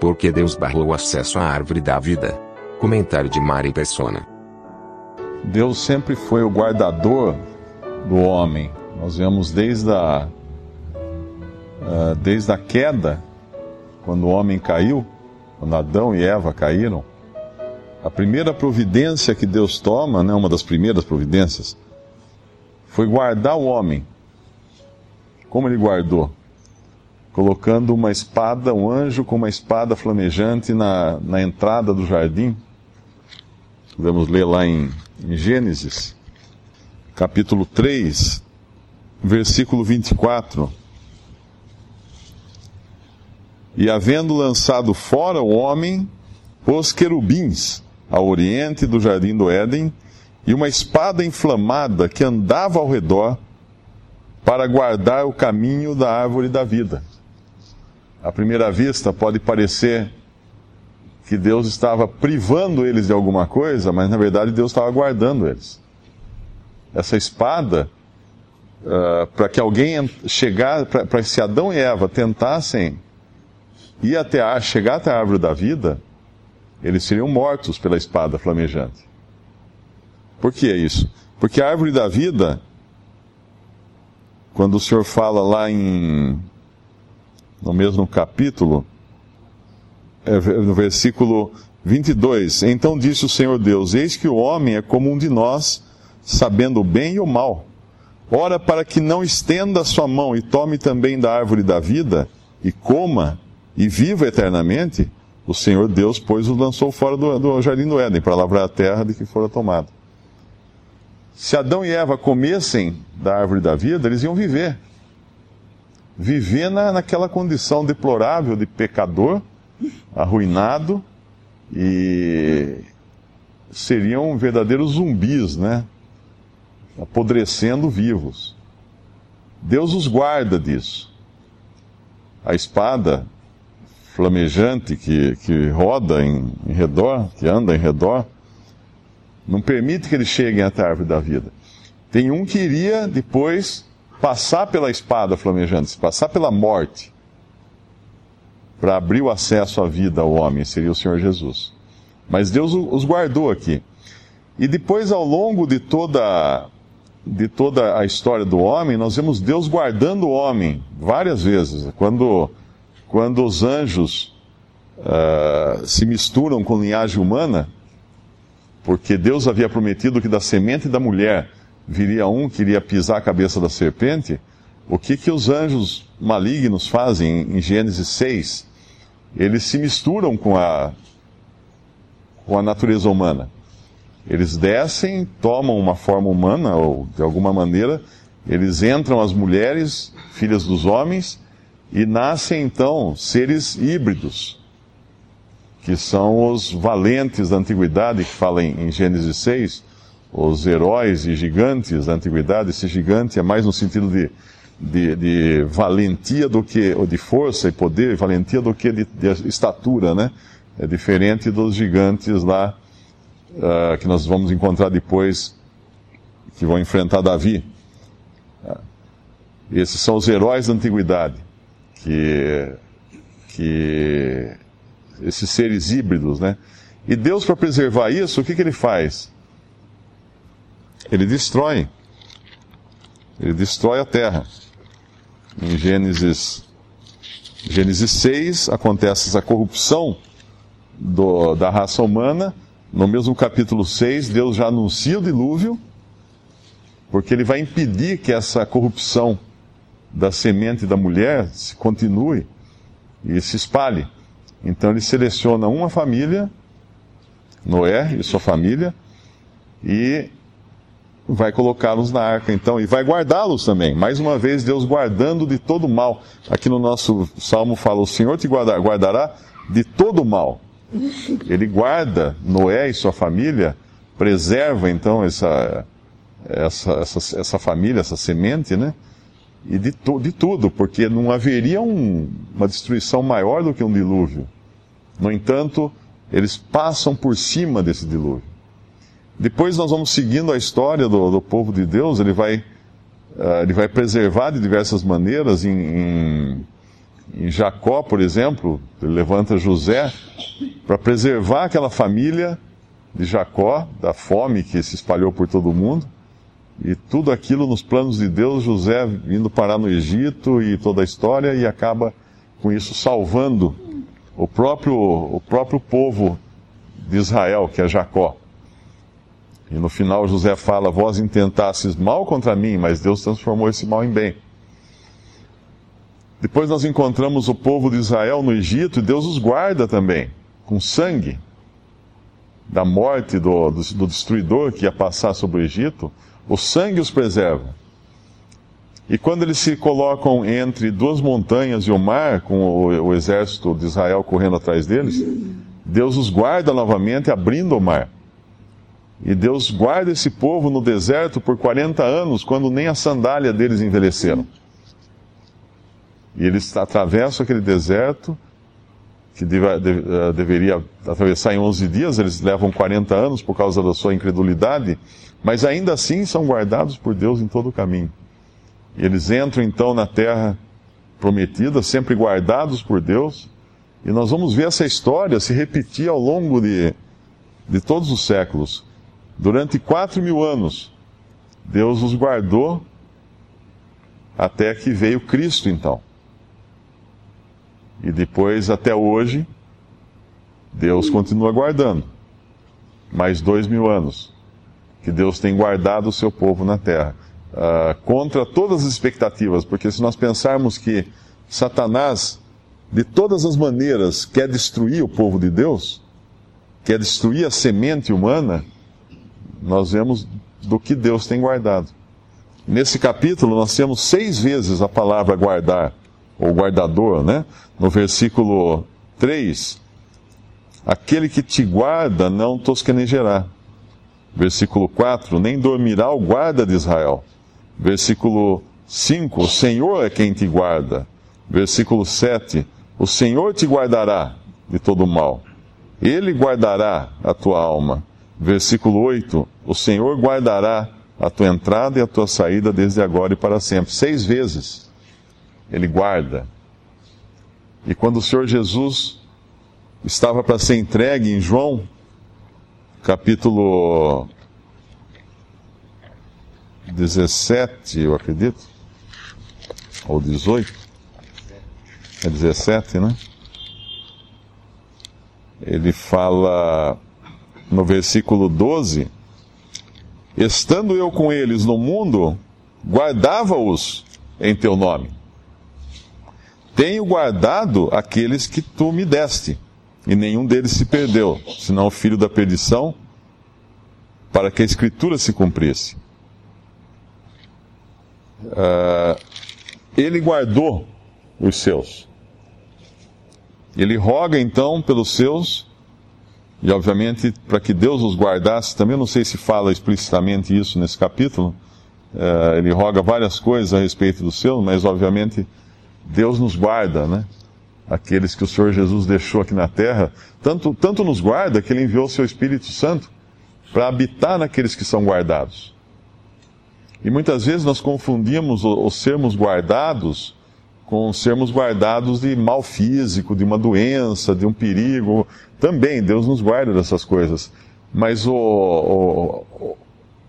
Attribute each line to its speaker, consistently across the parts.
Speaker 1: Porque Deus barrou o acesso à árvore da vida. Comentário de Mari Persona.
Speaker 2: Deus sempre foi o guardador do homem. Nós vemos desde a, ah, desde a queda, quando o homem caiu, quando Adão e Eva caíram, a primeira providência que Deus toma, né, uma das primeiras providências, foi guardar o homem. Como ele guardou? Colocando uma espada, um anjo com uma espada flamejante na, na entrada do jardim. Vamos ler lá em, em Gênesis, capítulo 3, versículo 24. E havendo lançado fora o homem, pôs querubins ao oriente do jardim do Éden e uma espada inflamada que andava ao redor para guardar o caminho da árvore da vida. À primeira vista pode parecer que Deus estava privando eles de alguma coisa, mas na verdade Deus estava guardando eles. Essa espada, uh, para que alguém chegar, para que se Adão e Eva tentassem ir até a, chegar até a árvore da vida, eles seriam mortos pela espada flamejante. Por que isso? Porque a árvore da vida, quando o Senhor fala lá em no mesmo capítulo, é, no versículo 22, então disse o Senhor Deus: Eis que o homem é como um de nós, sabendo o bem e o mal. Ora, para que não estenda a sua mão e tome também da árvore da vida, e coma, e viva eternamente, o Senhor Deus, pois, o lançou fora do, do jardim do Éden, para lavrar a terra de que fora tomado. Se Adão e Eva comessem da árvore da vida, eles iam viver. Viver na, naquela condição deplorável de pecador, arruinado, e seriam verdadeiros zumbis, né? Apodrecendo vivos. Deus os guarda disso. A espada flamejante que, que roda em, em redor, que anda em redor, não permite que eles cheguem até a árvore da vida. Tem um que iria depois passar pela espada flamejante, passar pela morte, para abrir o acesso à vida ao homem, seria o Senhor Jesus. Mas Deus os guardou aqui. E depois, ao longo de toda, de toda a história do homem, nós vemos Deus guardando o homem várias vezes. Quando quando os anjos uh, se misturam com linhagem humana, porque Deus havia prometido que da semente da mulher viria um que iria pisar a cabeça da serpente, o que, que os anjos malignos fazem em Gênesis 6? Eles se misturam com a, com a natureza humana. Eles descem, tomam uma forma humana, ou de alguma maneira, eles entram as mulheres, filhas dos homens, e nascem então seres híbridos, que são os valentes da antiguidade, que fala em, Gênesis 6, os heróis e gigantes da antiguidade. Esse gigante é mais no sentido de, de, de valentia do que, ou de força e poder, valentia do que de, de estatura, né? É diferente dos gigantes lá, uh, que nós vamos encontrar depois, que vão enfrentar Davi. Uh, esses são os heróis da antiguidade que, que esses seres híbridos, né? E Deus, para preservar isso, o que, que ele faz? Ele destrói. Ele destrói a terra. Em Gênesis, Gênesis 6 acontece essa corrupção do, da raça humana. No mesmo capítulo 6, Deus já anuncia o dilúvio, porque ele vai impedir que essa corrupção da semente da mulher se continue e se espalhe. Então ele seleciona uma família, Noé e sua família, e vai colocá-los na arca, então, e vai guardá-los também. Mais uma vez, Deus guardando de todo mal. Aqui no nosso salmo fala: O Senhor te guardará de todo mal. Ele guarda Noé e sua família, preserva então essa, essa, essa, essa família, essa semente, né? E de, de tudo, porque não haveria um, uma destruição maior do que um dilúvio. No entanto, eles passam por cima desse dilúvio. Depois nós vamos seguindo a história do, do povo de Deus, ele vai, uh, ele vai preservar de diversas maneiras. Em, em, em Jacó, por exemplo, ele levanta José para preservar aquela família de Jacó da fome que se espalhou por todo o mundo. E tudo aquilo nos planos de Deus, José vindo parar no Egito e toda a história, e acaba com isso salvando o próprio, o próprio povo de Israel, que é Jacó. E no final José fala: Vós intentastes mal contra mim, mas Deus transformou esse mal em bem. Depois nós encontramos o povo de Israel no Egito e Deus os guarda também, com sangue da morte do, do, do destruidor que ia passar sobre o Egito. O sangue os preserva. E quando eles se colocam entre duas montanhas e o mar, com o, o, exército de Israel correndo atrás deles, Deus os guarda novamente, abrindo o mar. E Deus guarda esse povo no deserto por 40 anos, quando nem a sandália deles envelheceram. E eles atravessam aquele deserto, que deve, deve, uh, deveria atravessar em 11 dias, eles levam 40 anos por causa da sua incredulidade, mas ainda assim são guardados por Deus em todo o caminho. E eles entram então na terra prometida, sempre guardados por Deus, e nós vamos ver essa história se repetir ao longo de, de todos os séculos. Durante quatro mil anos, Deus os guardou até que veio Cristo, então. E depois, até hoje, Deus continua guardando. Mais dois mil anos que Deus tem guardado o seu povo na terra. Uh, contra todas as expectativas, porque se nós pensarmos que Satanás, de todas as maneiras, quer destruir o povo de Deus, quer destruir a semente humana, nós vemos do que Deus tem guardado. Nesse capítulo, nós temos seis vezes a palavra guardar ou guardador, né? No versículo 3, aquele que te guarda não tosquenejará. Versículo 4, nem dormirá o guarda de Israel. Versículo 5, o Senhor é quem te guarda. Versículo 7, o Senhor te guardará de todo mal. Ele guardará a tua alma. Versículo 8, o Senhor guardará a tua entrada e a tua saída desde agora e para sempre. Seis vezes ele guarda. E quando o Senhor Jesus estava para ser entregue em João, capítulo 17, eu acredito, ou 18, é 17, né? Ele fala no versículo 12: Estando eu com eles no mundo, guardava-os em teu nome. Tenho guardado aqueles que tu me deste, e nenhum deles se perdeu, senão o filho da perdição, para que a escritura se cumprisse. Uh, ele guardou os seus. Ele roga então pelos seus, e obviamente para que Deus os guardasse, também não sei se fala explicitamente isso nesse capítulo, uh, ele roga várias coisas a respeito dos seus, mas obviamente Deus nos guarda, né? Aqueles que o Senhor Jesus deixou aqui na terra, tanto, tanto nos guarda que Ele enviou o Seu Espírito Santo para habitar naqueles que são guardados. E muitas vezes nós confundimos os sermos guardados com sermos guardados de mal físico, de uma doença, de um perigo. Também Deus nos guarda dessas coisas. Mas o, o,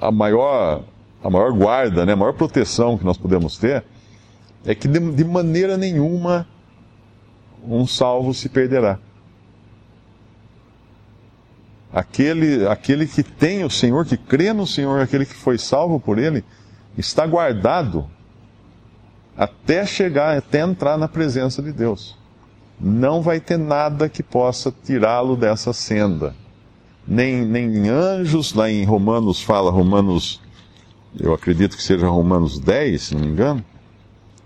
Speaker 2: a, maior, a maior guarda, né, a maior proteção que nós podemos ter é que de, de maneira nenhuma um salvo se perderá. Aquele, aquele que tem o Senhor, que crê no Senhor, aquele que foi salvo por Ele, está guardado até chegar, até entrar na presença de Deus. Não vai ter nada que possa tirá-lo dessa senda. Nem, nem anjos, lá em Romanos fala, Romanos eu acredito que seja Romanos 10, se não me engano,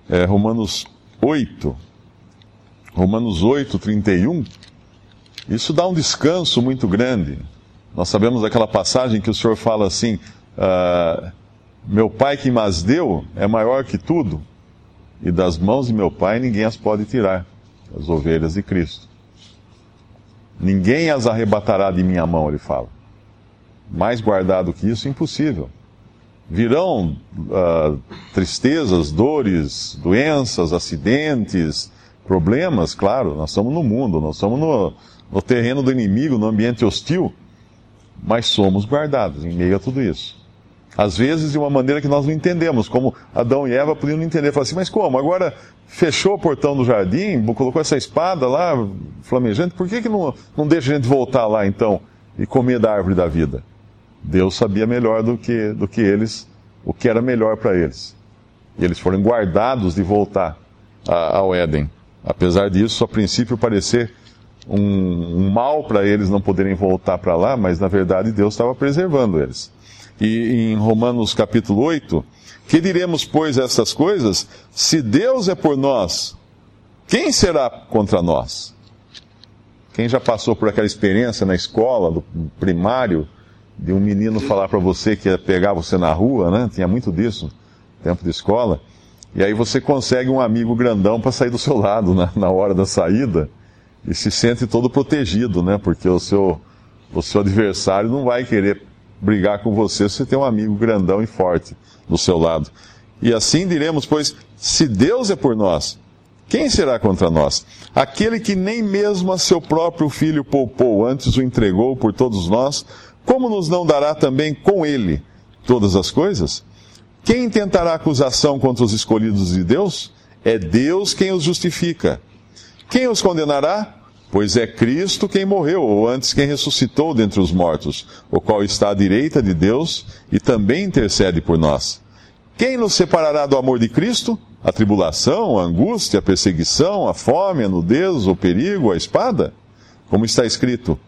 Speaker 2: é Romanos 8, Romanos 8, 31, isso dá um descanso muito grande. Nós sabemos daquela passagem que o Senhor fala assim: ah, Meu Pai que mas deu é maior que tudo, e das mãos de meu Pai ninguém as pode tirar, as ovelhas de Cristo. Ninguém as arrebatará de minha mão, ele fala. Mais guardado que isso, impossível. Virão uh, tristezas, dores, doenças, acidentes, problemas, claro, nós estamos no mundo, nós estamos no, no terreno do inimigo, no ambiente hostil, mas somos guardados em meio a tudo isso. Às vezes de uma maneira que nós não entendemos, como Adão e Eva podiam não entender. Falar assim, mas como? Agora fechou o portão do jardim, colocou essa espada lá, flamejante, por que, que não, não deixa a gente voltar lá então e comer da árvore da vida? Deus sabia melhor do que, do que eles, o que era melhor para eles. E eles foram guardados de voltar a, ao Éden. Apesar disso, a princípio parecer um, um mal para eles não poderem voltar para lá, mas na verdade Deus estava preservando eles. E em Romanos capítulo 8, que diremos, pois, essas coisas? Se Deus é por nós, quem será contra nós? Quem já passou por aquela experiência na escola, do primário, de um menino falar para você que ia pegar você na rua, né? Tinha muito disso, tempo de escola. E aí você consegue um amigo grandão para sair do seu lado na, na hora da saída e se sente todo protegido, né? Porque o seu, o seu adversário não vai querer brigar com você se você tem um amigo grandão e forte do seu lado. E assim diremos, pois, se Deus é por nós, quem será contra nós? Aquele que nem mesmo a seu próprio filho poupou, antes o entregou por todos nós, como nos não dará também com ele todas as coisas? Quem tentará acusação contra os escolhidos de Deus? É Deus quem os justifica. Quem os condenará? Pois é Cristo quem morreu, ou antes quem ressuscitou dentre os mortos, o qual está à direita de Deus e também intercede por nós. Quem nos separará do amor de Cristo? A tribulação, a angústia, a perseguição, a fome, a nudez, o perigo, a espada? Como está escrito: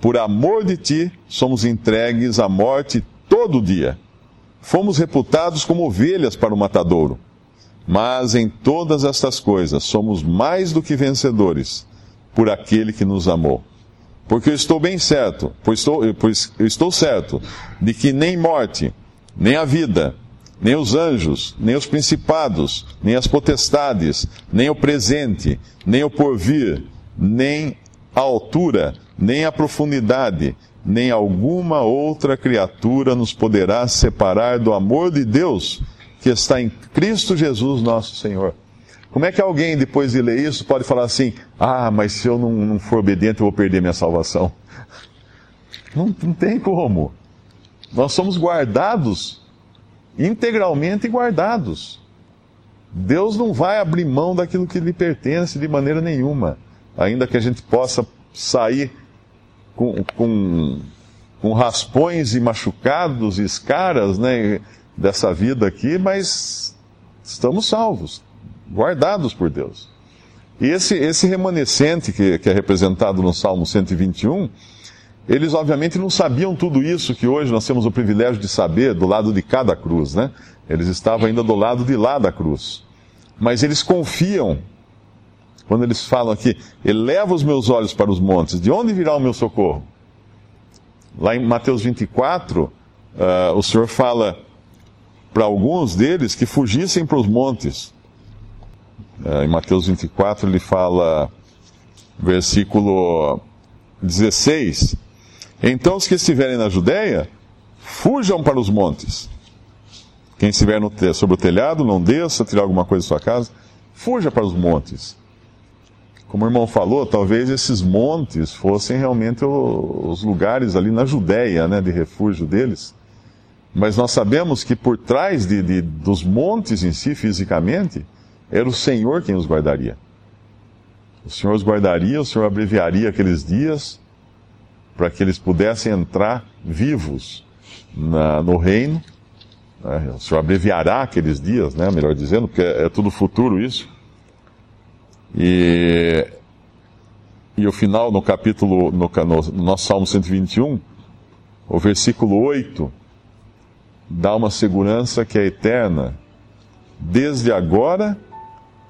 Speaker 2: Por amor de ti somos entregues à morte todo dia. Fomos reputados como ovelhas para o matadouro. Mas em todas estas coisas somos mais do que vencedores por aquele que nos amou. Porque eu estou bem certo, pois estou, pois eu estou certo de que nem morte, nem a vida, nem os anjos, nem os principados, nem as potestades, nem o presente, nem o porvir, nem a altura, nem a profundidade, nem alguma outra criatura nos poderá separar do amor de Deus que está em Cristo Jesus, nosso Senhor. Como é que alguém, depois de ler isso, pode falar assim: ah, mas se eu não, não for obediente, eu vou perder minha salvação? Não, não tem como. Nós somos guardados, integralmente guardados. Deus não vai abrir mão daquilo que lhe pertence de maneira nenhuma, ainda que a gente possa sair com, com, com raspões e machucados e escaras, né? Dessa vida aqui, mas estamos salvos, guardados por Deus. E esse, esse remanescente que, que é representado no Salmo 121, eles obviamente não sabiam tudo isso que hoje nós temos o privilégio de saber do lado de cada cruz, né? Eles estavam ainda do lado de lá da cruz. Mas eles confiam, quando eles falam aqui, eleva os meus olhos para os montes, de onde virá o meu socorro? Lá em Mateus 24, uh, ah, o Senhor fala, para alguns deles que fugissem para os montes. É, em Mateus 24 ele fala, versículo 16: Então os que estiverem na Judéia, fujam para os montes. Quem estiver no, sobre o telhado, não desça, tirar alguma coisa da sua casa, fuja para os montes. Como o irmão falou, talvez esses montes fossem realmente os lugares ali na Judéia, né, de refúgio deles. Mas nós sabemos que por trás de, de, dos montes em si, fisicamente, era o Senhor quem os guardaria. O Senhor os guardaria, o Senhor abreviaria aqueles dias para que eles pudessem entrar vivos na, no reino. Né? O Senhor abreviará aqueles dias, né? melhor dizendo, porque é, é tudo futuro isso. E, e o final, no capítulo, no, no, no nosso Salmo 121, o versículo 8 dá uma segurança que é eterna, desde agora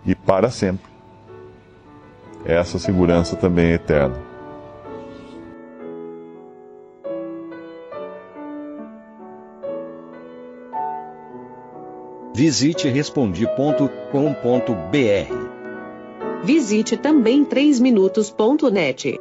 Speaker 2: e para sempre. Essa segurança também é eterna.
Speaker 3: Visite respondi.com.br.
Speaker 4: Visite também 3minutos.net.